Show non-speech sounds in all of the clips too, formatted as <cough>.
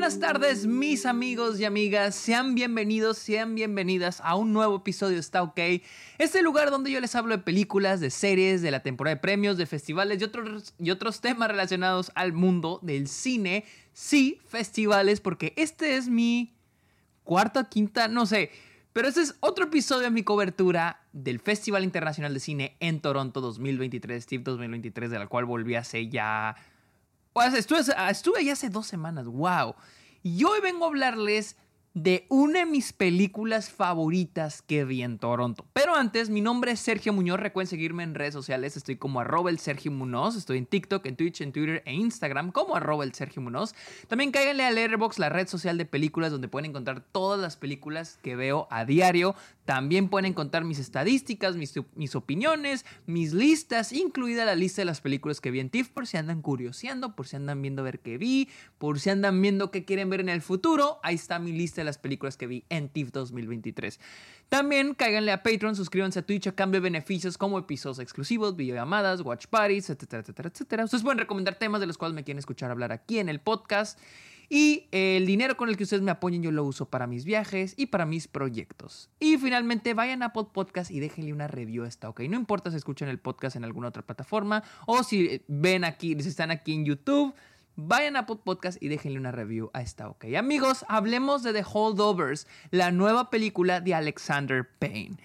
buenas tardes, mis amigos y amigas. Sean bienvenidos, sean bienvenidas a un nuevo episodio de Está OK. Este lugar donde yo les hablo de películas, de series, de la temporada de premios, de festivales y otros, y otros temas relacionados al mundo del cine. Sí, festivales, porque este es mi cuarta, quinta, no sé. Pero este es otro episodio de mi cobertura del Festival Internacional de Cine en Toronto 2023, Steve 2023, de la cual volví hace ya estuve, estuve ya hace dos semanas, wow. Y hoy vengo a hablarles de una de mis películas favoritas que vi en Toronto. Pero antes, mi nombre es Sergio Muñoz. Recuerden seguirme en redes sociales. Estoy como arroba el Sergio Muñoz. Estoy en TikTok, en Twitch, en Twitter e Instagram como arroba el Sergio Muñoz. También cáiganle a Letterboxd, la red social de películas donde pueden encontrar todas las películas que veo a diario. También pueden encontrar mis estadísticas, mis, opiniones, mis listas, incluida la lista de las películas que vi en TIFF por si andan curioseando, por si andan viendo ver qué vi, por si andan viendo qué quieren ver en el futuro. Ahí está mi lista de las películas que vi en TIFF 2023. También cáiganle a Patreon, suscríbanse a Twitch a cambio de beneficios como episodios exclusivos, videollamadas, watch parties, etcétera, etcétera, etcétera. Ustedes pueden recomendar temas de los cuales me quieren escuchar hablar aquí en el podcast. Y el dinero con el que ustedes me apoyen yo lo uso para mis viajes y para mis proyectos. Y finalmente vayan a Apple Podcast y déjenle una review a esta, ¿ok? No importa si escuchan el podcast en alguna otra plataforma o si ven aquí, si están aquí en YouTube vayan a Podcast y déjenle una review a esta, ok. Amigos, hablemos de The Holdovers, la nueva película de Alexander Payne.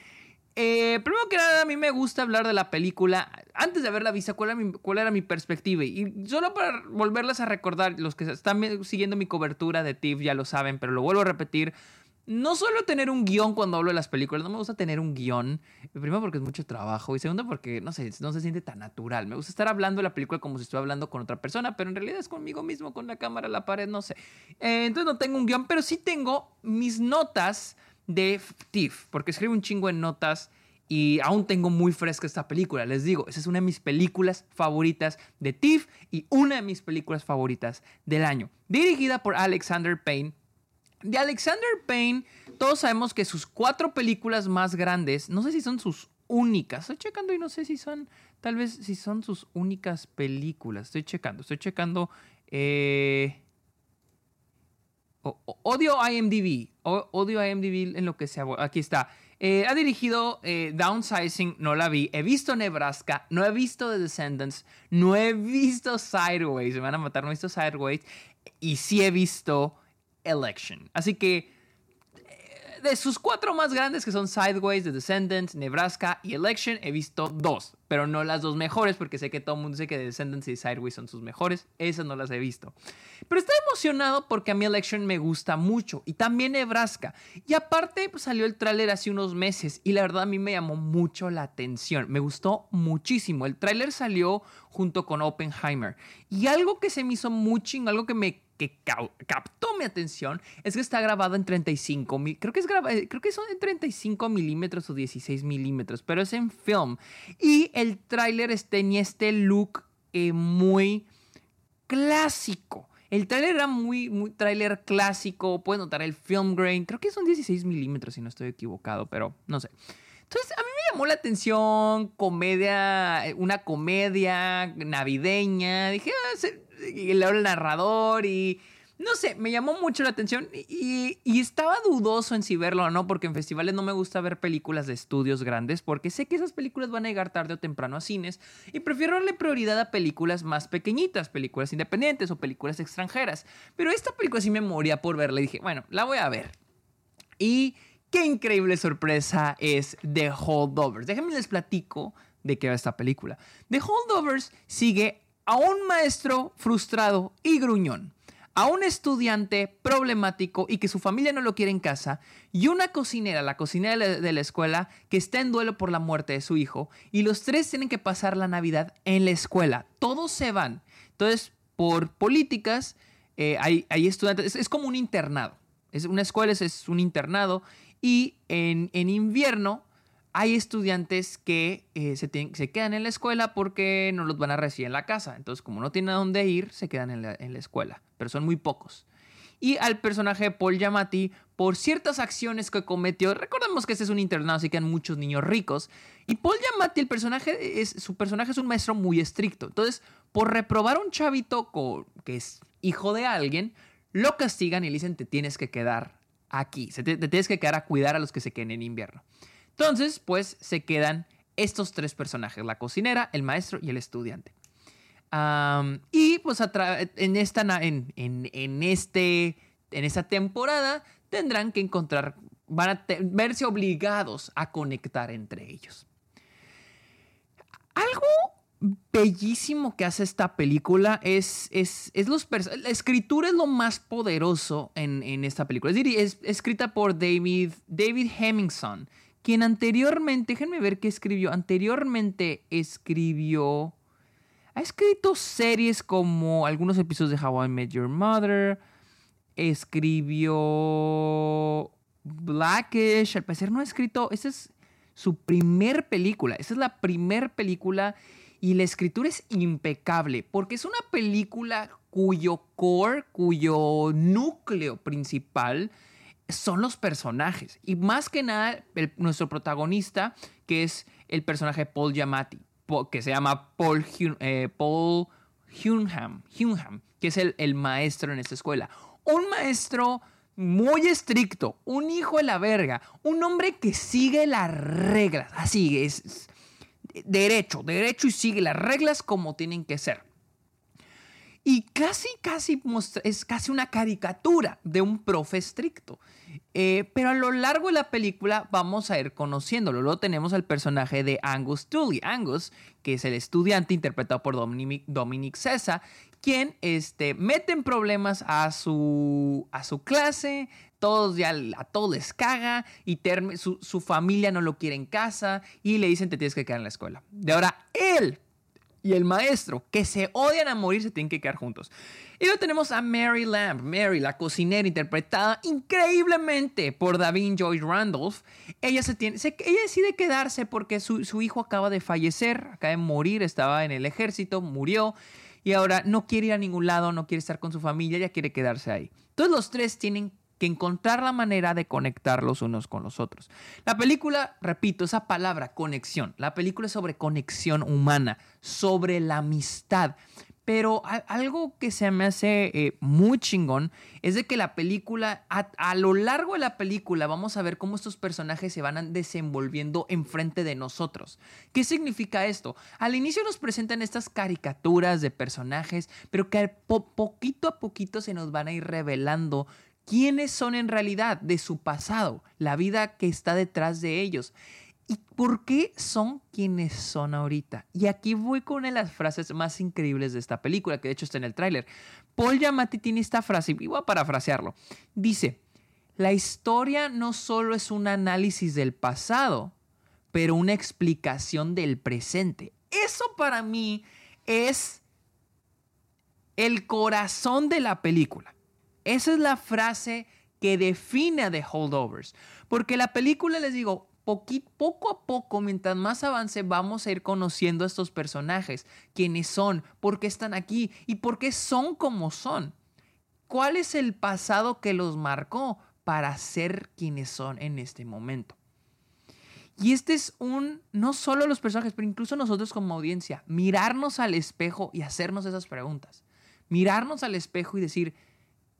Eh, primero que nada, a mí me gusta hablar de la película. Antes de haberla visto, ¿cuál era, mi, cuál era mi perspectiva? Y solo para volverles a recordar, los que están siguiendo mi cobertura de TIFF ya lo saben, pero lo vuelvo a repetir no suelo tener un guion cuando hablo de las películas, no me gusta tener un guion. Primero porque es mucho trabajo y segundo porque, no sé, no se siente tan natural. Me gusta estar hablando de la película como si estuviera hablando con otra persona, pero en realidad es conmigo mismo, con la cámara, la pared, no sé. Eh, entonces no tengo un guion, pero sí tengo mis notas de TIFF, porque escribo un chingo en notas y aún tengo muy fresca esta película. Les digo, esa es una de mis películas favoritas de TIFF y una de mis películas favoritas del año. Dirigida por Alexander Payne de Alexander Payne, todos sabemos que sus cuatro películas más grandes, no sé si son sus únicas, estoy checando y no sé si son, tal vez si son sus únicas películas, estoy checando, estoy checando, eh, odio IMDb, odio IMDb en lo que sea, aquí está. Eh, ha dirigido eh, Downsizing, no la vi. He visto Nebraska, no he visto The Descendants, no he visto Sideways, me van a matar, no he visto Sideways. Y sí he visto Election. Así que eh, de sus cuatro más grandes, que son Sideways, The Descendants, Nebraska y Election, he visto dos, pero no las dos mejores, porque sé que todo el mundo dice que The Descendants y Sideways son sus mejores. Esas no las he visto. Pero estoy emocionado porque a mí Election me gusta mucho y también Nebraska. Y aparte, pues, salió el tráiler hace unos meses y la verdad a mí me llamó mucho la atención. Me gustó muchísimo. El tráiler salió junto con Oppenheimer. Y algo que se me hizo muy chingo, algo que me que captó mi atención es que está grabado en 35 mil, creo que es creo que son en 35 milímetros o 16 milímetros, pero es en film. Y el tráiler tenía este look eh, muy clásico. El tráiler era muy, tráiler clásico, puedes notar el film grain, creo que son 16 milímetros si no estoy equivocado, pero no sé. Entonces, a llamó la atención comedia, eh, una comedia navideña. Dije, ah, y el narrador y no sé, me llamó mucho la atención y, estaba dudoso en si verlo o no, porque en festivales no me gusta ver películas de estudios grandes, porque sé que esas películas van a llegar tarde o temprano a cines y prefiero darle prioridad a películas más pequeñitas, películas independientes o películas extranjeras. Pero esta película sí me moría por verla y dije, bueno, la voy a ver. Y qué increíble sorpresa es The Holdovers. Déjenme les platico de qué va esta película. The Holdovers sigue a un maestro frustrado y gruñón, a un estudiante problemático y que su familia no lo quiere en casa, y una cocinera, la cocinera de la escuela, que está en duelo por la muerte de su hijo, y los tres tienen que pasar la Navidad en la escuela. Todos se van. Entonces, por políticas, eh, hay, estudiantes, es, como un internado. Es una escuela, es, un internado, y en, en invierno hay estudiantes que eh, se, se, quedan en la escuela porque no los van a recibir en la casa. Entonces, como no tienen a dónde ir, se quedan en la, escuela. Pero son muy pocos. Y al personaje de Paul Yamati, por ciertas acciones que cometió, recordemos que este es un internado, así que hay muchos niños ricos. Y Paul Yamati, el personaje, es, su personaje es un maestro muy estricto. Entonces, por reprobar a un chavito que es hijo de alguien, lo castigan y le dicen te tienes que quedar aquí, te, te tienes que quedar a cuidar a los que se queden en invierno. Entonces, pues se quedan estos tres personajes, la cocinera, el maestro y el estudiante. y pues en esta, en, en, este, en esta temporada tendrán que encontrar, van a verse obligados a conectar entre ellos. Algo bellísimo que hace esta película es, es, es los la escritura es lo más poderoso en, en esta película. Es, es, escrita por David, David Hemmingson, quien anteriormente, déjenme ver qué escribió, anteriormente escribió, ha escrito series como algunos episodios de How I Met Your Mother, escribió Blackish, al parecer no ha escrito, esa es su primer película, esa es la primer película y la escritura es impecable porque es una película cuyo core, cuyo núcleo principal son los personajes. Y más que nada, nuestro protagonista, que es el personaje Paul Giamatti, que se llama Paul, eh, Hunham, que es el, el maestro en esta escuela. Un maestro muy estricto, un hijo de la verga, un hombre que sigue las reglas, así es, derecho, derecho y sigue las reglas como tienen que ser. Y casi, casi es casi una caricatura de un profe estricto. Eh, pero a lo largo de la película vamos a ir conociéndolo. Luego tenemos al personaje de Angus Tully. Angus, que es el estudiante interpretado por Dominic, Dominic Cesa, quien este, mete en problemas a su, a su clase, todos ya a todos les caga y su, su, familia no lo quiere en casa y le dicen te tienes que quedar en la escuela. De ahora él y el maestro, que se odian a morir, se tienen que quedar juntos. Y luego tenemos a Mary Lamb, Mary, la cocinera, interpretada increíblemente por David Joyce Randolph. Ella, se tiene, ella decide quedarse porque su, su hijo acaba de fallecer, acaba de morir, estaba en el ejército, murió. Y ahora no quiere ir a ningún lado, no quiere estar con su familia, ella quiere quedarse ahí. Todos los tres tienen encontrar la manera de conectar los unos con los otros. La película, repito, esa palabra, conexión, la película es sobre conexión humana, sobre la amistad. Pero algo que se me hace eh, muy chingón es de que la película, a, lo largo de la película, vamos a ver cómo estos personajes se van desenvolviendo enfrente de nosotros. ¿Qué significa esto? Al inicio nos presentan estas caricaturas de personajes, pero que poquito a poquito se nos van a ir revelando quiénes son en realidad de su pasado, la vida que está detrás de ellos. ¿Y por qué son quienes son ahorita? Y aquí voy con una de las frases más increíbles de esta película, que de hecho está en el tráiler. Paul Giamatti tiene esta frase, y voy a parafrasearlo. Dice, la historia no solo es un análisis del pasado, pero una explicación del presente. Eso para mí es el corazón de la película. Esa es la frase que define a The Holdovers. Porque la película, les digo, poco a poco, mientras más avance, vamos a ir conociendo a estos personajes, quiénes son, por qué están aquí y por qué son como son. ¿Cuál es el pasado que los marcó para ser quienes son en este momento? Y este es un, no solo los personajes, pero incluso nosotros como audiencia, mirarnos al espejo y hacernos esas preguntas. Mirarnos al espejo y decir,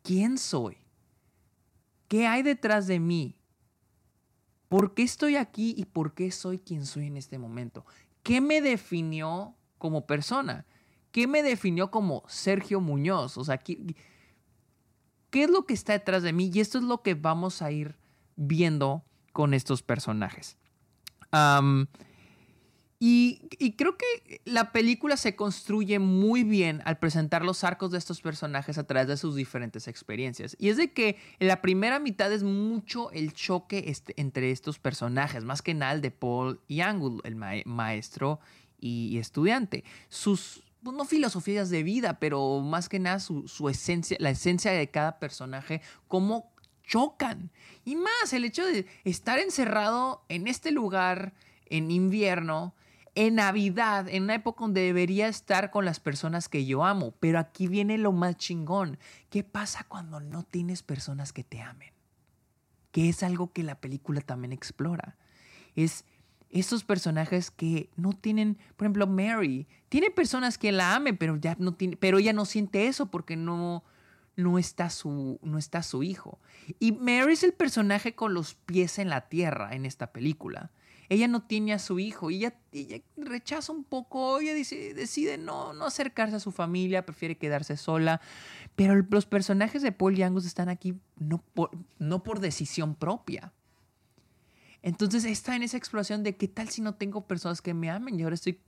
¿quién soy? ¿Qué hay detrás de mí? ¿Por qué estoy aquí y por qué soy quien soy en este momento? ¿Qué me definió como persona? ¿Qué me definió como Sergio Muñoz? O sea, ¿qué, es lo que está detrás de mí? Y esto es lo que vamos a ir viendo con estos personajes. Y, creo que la película se construye muy bien al presentar los arcos de estos personajes a través de sus diferentes experiencias. Y es de que en la primera mitad es mucho el choque este, entre estos personajes, más que nada el de Paul y Angus, el maestro y, estudiante. Sus, pues, no filosofías de vida, pero más que nada su, su esencia, la esencia de cada personaje, cómo chocan. Y más el hecho de estar encerrado en este lugar en invierno en Navidad, en una época donde debería estar con las personas que yo amo. Pero aquí viene lo más chingón. ¿Qué pasa cuando no tienes personas que te amen? Que es algo que la película también explora. Es esos personajes que no tienen, por ejemplo, Mary, tiene personas que la amen, pero ya no tiene, pero ella no siente eso porque no, no está su, no está su hijo. Y Mary es el personaje con los pies en la tierra en esta película. Ella no tiene a su hijo ella, ella rechaza un poco, ella dice, decide no, no acercarse a su familia, prefiere quedarse sola. Pero los personajes de Paul y Angus están aquí no por, no por decisión propia. Entonces está en esa exploración de qué tal si no tengo personas que me amen y ahora estoy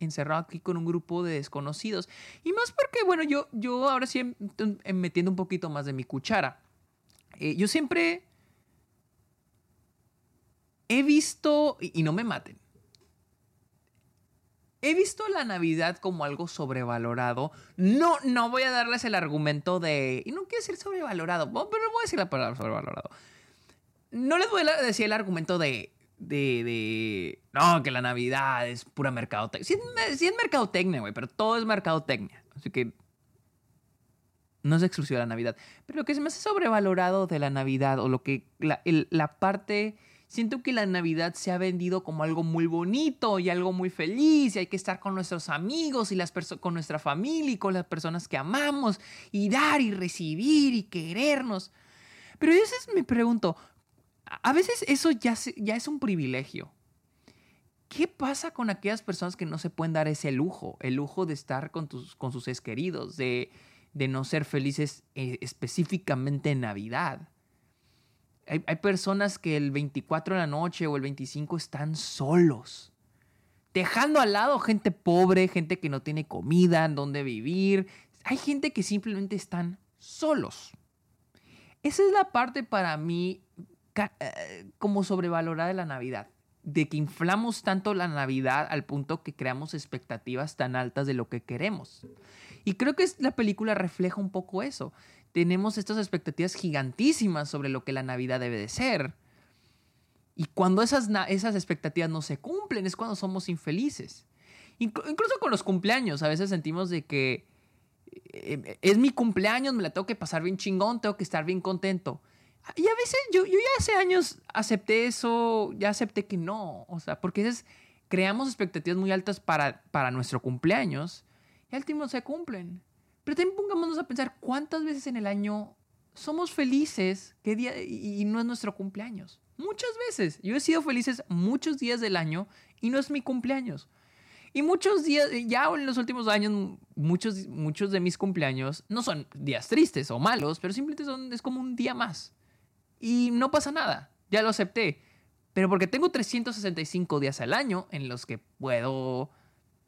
encerrado aquí con un grupo de desconocidos. Y más porque, bueno, yo, yo ahora sí em, em, metiendo un poquito más de mi cuchara. Eh, yo siempre he visto, y, no me maten, he visto la Navidad como algo sobrevalorado. No, no voy a darles el argumento de, y no quiero decir sobrevalorado, pero voy a decir la palabra sobrevalorado. No les voy a decir el argumento de, de, no, que la Navidad es pura mercadotecnia. Sí, es, mercadotecnia, güey, pero todo es mercadotecnia. Así que no es exclusivo de la Navidad. Pero lo que se me hace sobrevalorado de la Navidad o lo que la parte siento que la Navidad se ha vendido como algo muy bonito y algo muy feliz y hay que estar con nuestros amigos y las con nuestra familia y con las personas que amamos y dar y recibir y querernos. Pero yo veces me pregunto, a veces eso ya, ya es un privilegio. ¿Qué pasa con aquellas personas que no se pueden dar ese lujo? El lujo de estar con, tus, con sus seres queridos, de, de no ser felices eh, específicamente en Navidad. Hay, personas que el 24 de la noche o el 25 están solos. Dejando al lado gente pobre, gente que no tiene comida, en dónde vivir. Hay gente que simplemente están solos. Esa es la parte para mí eh, como sobrevalorada de la Navidad. De que inflamos tanto la Navidad al punto que creamos expectativas tan altas de lo que queremos. Y creo que la película refleja un poco eso tenemos estas expectativas gigantísimas sobre lo que la Navidad debe de ser. Y cuando esas, esas expectativas no se cumplen es cuando somos infelices. Incluso con los cumpleaños, a veces sentimos de que eh, es mi cumpleaños, me la tengo que pasar bien chingón, tengo que estar bien contento. Y a veces yo, yo ya hace años acepté eso, ya acepté que no, o sea, porque es, creamos expectativas muy altas para, para nuestro cumpleaños y al último se cumplen. Pero también pongámonos a pensar cuántas veces en el año somos felices qué día, y no es nuestro cumpleaños. Muchas veces. Yo he sido felices muchos días del año y no es mi cumpleaños. Y muchos días, ya en los últimos años, muchos, muchos de mis cumpleaños no son días tristes o malos, pero simplemente son, es como un día más. Y no pasa nada, ya lo acepté. Pero porque tengo 365 días al año en los que puedo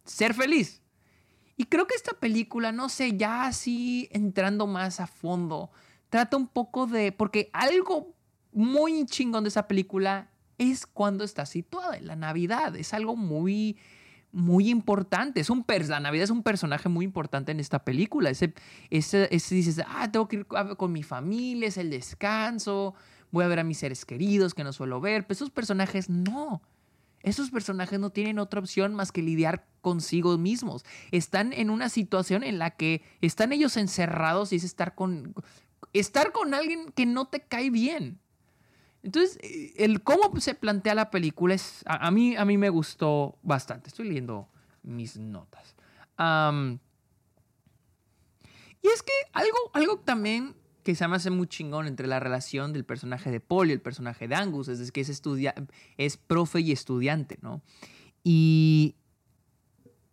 ser feliz. Y creo que esta película, no sé, ya así entrando más a fondo, trata un poco de, porque algo muy chingón de esa película es cuando está situada en la Navidad, es algo muy muy importante. Es un la Navidad es un personaje muy importante en esta película. Ese, ese, ese, dices, ah, tengo que ir con mi familia, es el descanso, voy a ver a mis seres queridos que no suelo ver. Pero esos personajes no. Esos personajes no tienen otra opción más que lidiar consigo mismos. Están en una situación en la que están ellos encerrados y es estar con, estar con alguien que no te cae bien. Entonces, eh, el cómo se plantea la película es, a, mí, a mí me gustó bastante. Estoy leyendo mis notas. y es que algo, algo también que se me hace muy chingón entre la relación del personaje de Paul y el personaje de Angus, es que es, estudia es profe y estudiante, ¿no? Y,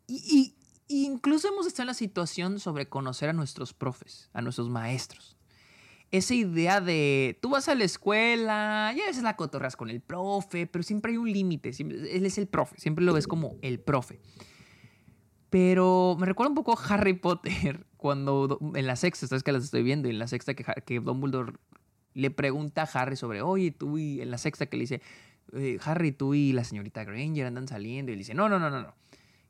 y, incluso hemos estado en la situación sobre conocer a nuestros profes, a nuestros maestros. Esa idea de tú vas a la escuela, ya veces la cotorras con el profe, pero siempre hay un límite. Él es el profe, siempre lo ves como el profe. Pero me recuerda un poco a Harry Potter, <laughs> cuando en la sexta, sabes que las estoy viendo, y en la sexta que, que Dumbledore le pregunta a Harry sobre, oye, tú y en la sexta que le dice, eh, Harry, tú y la señorita Granger andan saliendo, y le dice, no, no, no, no, no.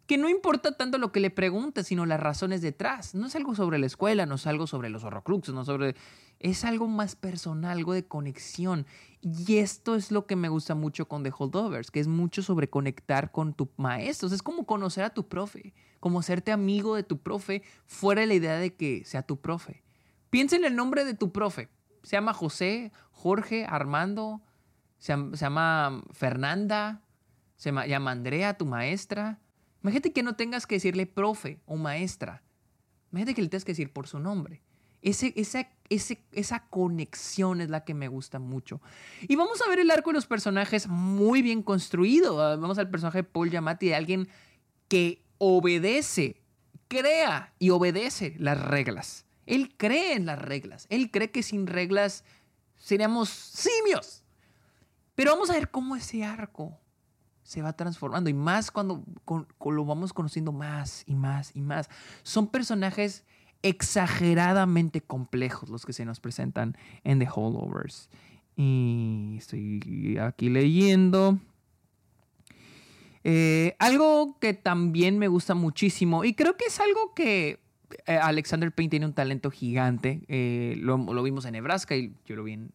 Que no importa tanto lo que le pregunta, sino las razones detrás. No es algo sobre la escuela, no es algo sobre los horrocruxes, no sobre... Es algo más personal, algo de conexión. Y esto es lo que me gusta mucho con The Holdovers, que es mucho sobre conectar con tu maestro. Es como conocer a tu profe como serte amigo de tu profe, fuera de la idea de que sea tu profe. Piensa en el nombre de tu profe. Se llama José, Jorge, Armando, se llama, Fernanda, se llama Andrea, tu maestra. Imagínate que no tengas que decirle profe o maestra. Imagínate que le tengas que decir por su nombre. Esa, esa conexión es la que me gusta mucho. Y vamos a ver el arco de los personajes muy bien construido. Ah, vamos al personaje de Paul Yamati, de alguien que obedece, crea y obedece las reglas. Él cree en las reglas. Él cree que sin reglas seríamos simios. Pero vamos a ver cómo ese arco se va transformando y más cuando lo vamos conociendo más y más y más. Son personajes exageradamente complejos los que se nos presentan en The Holdovers. Y estoy aquí leyendo. Eh, algo que también me gusta muchísimo y creo que es algo que eh, Alexander Payne tiene un talento gigante, eh, lo, vimos en Nebraska y yo lo vi en,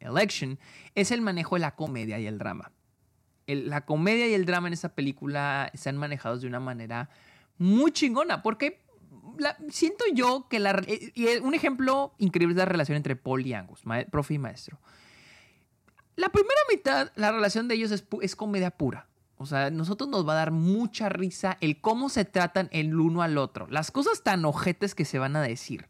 Election, es el manejo de la comedia y el drama. La comedia y el drama en esa película están manejados de una manera muy chingona, porque siento yo que la... Eh, y un ejemplo increíble es la relación entre Paul y Angus, profe y maestro. La primera mitad, la relación de ellos es, comedia pura. O sea, nosotros nos va a dar mucha risa el cómo se tratan el uno al otro. Las cosas tan ojetes que se van a decir.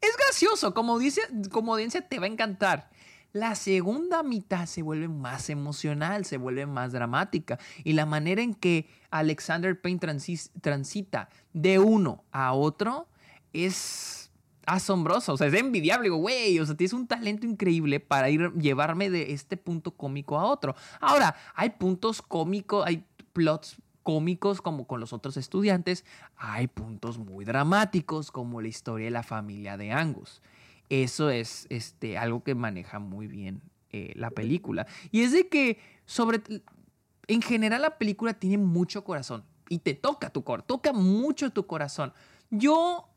Es gracioso, como, dice, como audiencia te va a encantar. La segunda mitad se vuelve más emocional, se vuelve más dramática. Y la manera en que Alexander Payne transita de uno a otro es asombroso. O sea, es envidiable. güey, o sea, tienes un talento increíble para ir, llevarme de este punto cómico a otro. Ahora, hay puntos cómicos, hay plots cómicos como con los otros estudiantes, hay puntos muy dramáticos como la historia de la familia de Angus. Eso es este, algo que maneja muy bien eh, la película. Y es de que, sobre. En general, la película tiene mucho corazón. Y te toca tu corazón. Toca mucho tu corazón. Yo.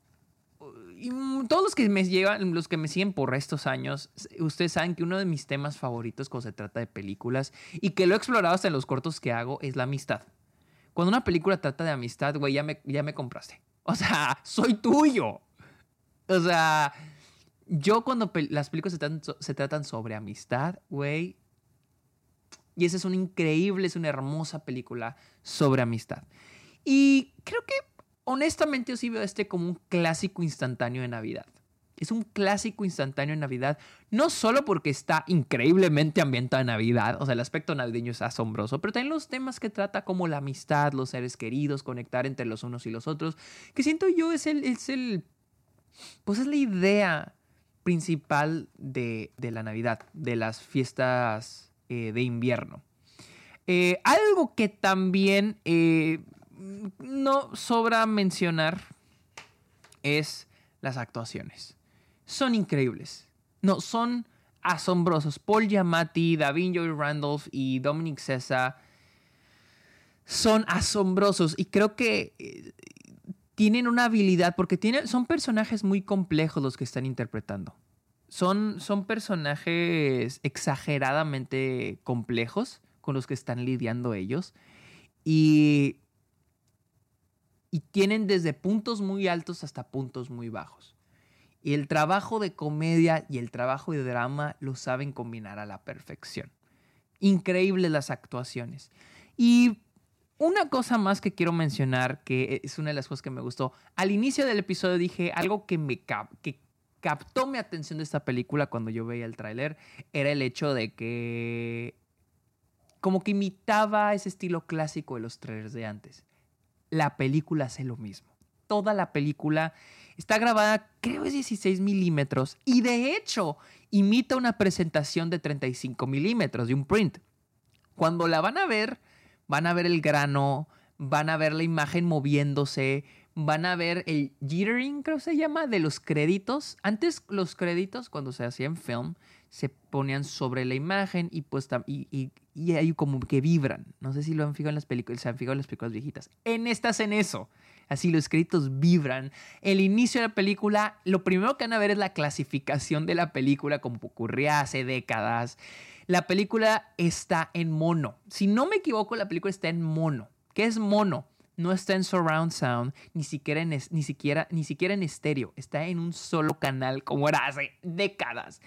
Y todos los que me llevan, los que me siguen por estos años, ustedes saben que uno de mis temas favoritos cuando se trata de películas y que lo he explorado hasta en los cortos que hago es la amistad. Cuando una película trata de amistad, güey, ya me, ya me compraste. O sea, <laughs> soy tuyo. O sea, yo cuando las películas se tratan, sobre amistad, güey, y esa es una increíble, es una hermosa película sobre amistad. Y creo que honestamente yo sí veo este como un clásico instantáneo de Navidad. Es un clásico instantáneo de Navidad, no solo porque está increíblemente ambientado en Navidad, o sea, el aspecto navideño es asombroso, pero también los temas que trata como la amistad, los seres queridos, conectar entre los unos y los otros, que siento yo es el, es el, pues es la idea principal de, la Navidad, de las fiestas eh, de invierno. Eh, algo que también eh, no sobra mencionar es las actuaciones. Son increíbles. No, son asombrosos. Paul Giamatti, Davin Joy Randolph y Dominic Cesa son asombrosos y creo que tienen una habilidad, porque tienen, son personajes muy complejos los que están interpretando. Son, son personajes exageradamente complejos con los que están lidiando ellos. Y, y tienen desde puntos muy altos hasta puntos muy bajos. Y el trabajo de comedia y el trabajo de drama lo saben combinar a la perfección. Increíbles las actuaciones. Y una cosa más que quiero mencionar, que es una de las cosas que me gustó. Al inicio del episodio dije algo que me captó mi atención de esta película cuando yo veía el tráiler, era el hecho de que como que imitaba ese estilo clásico de los trailers de antes. La película hace lo mismo. Toda la película está grabada, creo es 16 milímetros, y de hecho imita una presentación de 35 milímetros, de un print. Cuando la van a ver, van a ver el grano, van a ver la imagen moviéndose, van a ver el jittering, creo que se llama, de los créditos. Antes los créditos, cuando se hacían film, se ponían sobre la imagen y pues y, y, y ahí como que vibran. No sé si lo han fijado en las películas, se han fijado en las películas viejitas. En estas en eso. Así los créditos vibran. El inicio de la película, lo primero que van a ver es la clasificación de la película como ocurría hace décadas. La película está en mono. Si no me equivoco, la película está en mono. ¿Qué es mono? No está en surround sound, ni siquiera en, ni siquiera, ni siquiera en estéreo. Está en un solo canal como era hace décadas.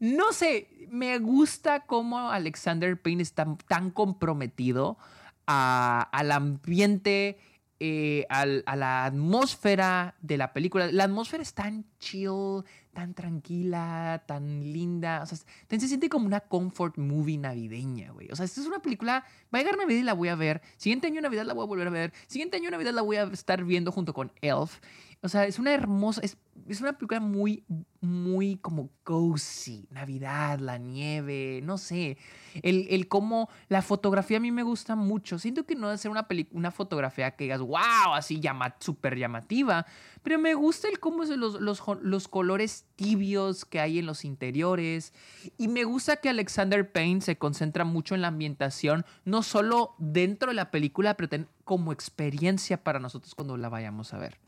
No sé, me gusta cómo Alexander Payne está tan comprometido al ambiente eh, a la atmósfera de la película. La atmósfera es tan chill, tan tranquila, tan linda. O sea, se siente como una comfort movie navideña, güey. O sea, esta es una película. Va a llegar Navidad y la voy a ver. Siguiente año Navidad la voy a volver a ver. Siguiente año Navidad la voy a estar viendo junto con Elf. O sea, es una hermosa, es, es, una película muy, muy como cozy. Navidad, la nieve, no sé. El, el cómo la fotografía a mí me gusta mucho. Siento que no debe ser una, una fotografía que digas, wow, así llama, súper llamativa. Pero me gusta el cómo son los, los, los, colores tibios que hay en los interiores. Y me gusta que Alexander Payne se concentra mucho en la ambientación, no solo dentro de la película, pero como experiencia para nosotros cuando la vayamos a ver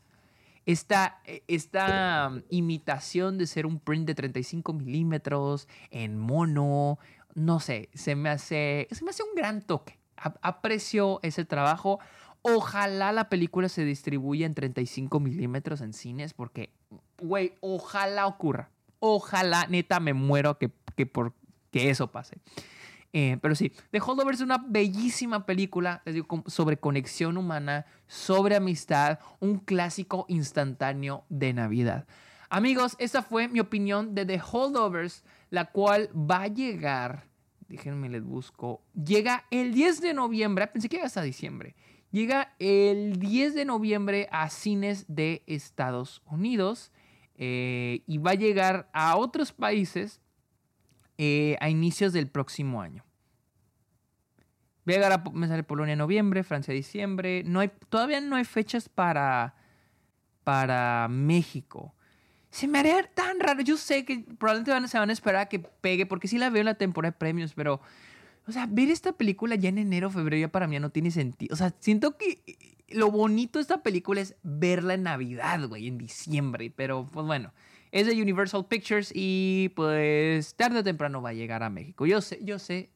esta, e, esta um, imitación de ser un print de 35 milímetros en mono, no sé, se me hace, se me hace un gran toque. aprecio ese trabajo. Ojalá la película se distribuya en 35 milímetros en cines porque, güey, ojalá ocurra. Ojalá, neta, me muero que, que por que eso pase. Eh, pero sí, The Holdovers es una bellísima película, les digo, sobre conexión humana, sobre amistad, un clásico instantáneo de Navidad. Amigos, esa fue mi opinión de The Holdovers, la cual va a llegar, déjenme les busco, llega el 10 de noviembre, pensé que iba hasta diciembre, llega el 10 de noviembre a cines de Estados Unidos eh, y va a llegar a otros países eh, a inicios del próximo año. Voy a llegar a, me sale Polonia en noviembre, Francia diciembre. No hay, todavía no hay fechas para, para México. Se me haría tan raro. Yo sé que probablemente se van a esperar a que pegue, porque sí la veo en la temporada de premios, pero, o sea, ver esta película ya en enero, febrero, ya para mí no tiene sentido. O sea, siento que lo bonito de esta película es verla en Navidad, güey, en diciembre. Pero, pues bueno, es de Universal Pictures y pues tarde o temprano va a llegar a México. Yo sé, yo sé,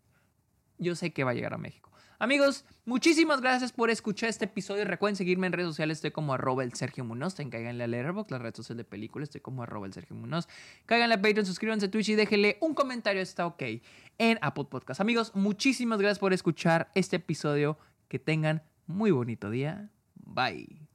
yo sé que va a llegar a México. Amigos, muchísimas gracias por escuchar este episodio. Recuerden seguirme en redes sociales. Estoy como arroba el Sergio Munoz. Cáiganle a Letterboxd, la red social de películas. Estoy como arroba el Sergio Munoz. Cáiganle a Patreon, suscríbanse a Twitch y déjenle un comentario. Está ok en Apple Podcast. Amigos, muchísimas gracias por escuchar este episodio. Que tengan muy bonito día. Bye.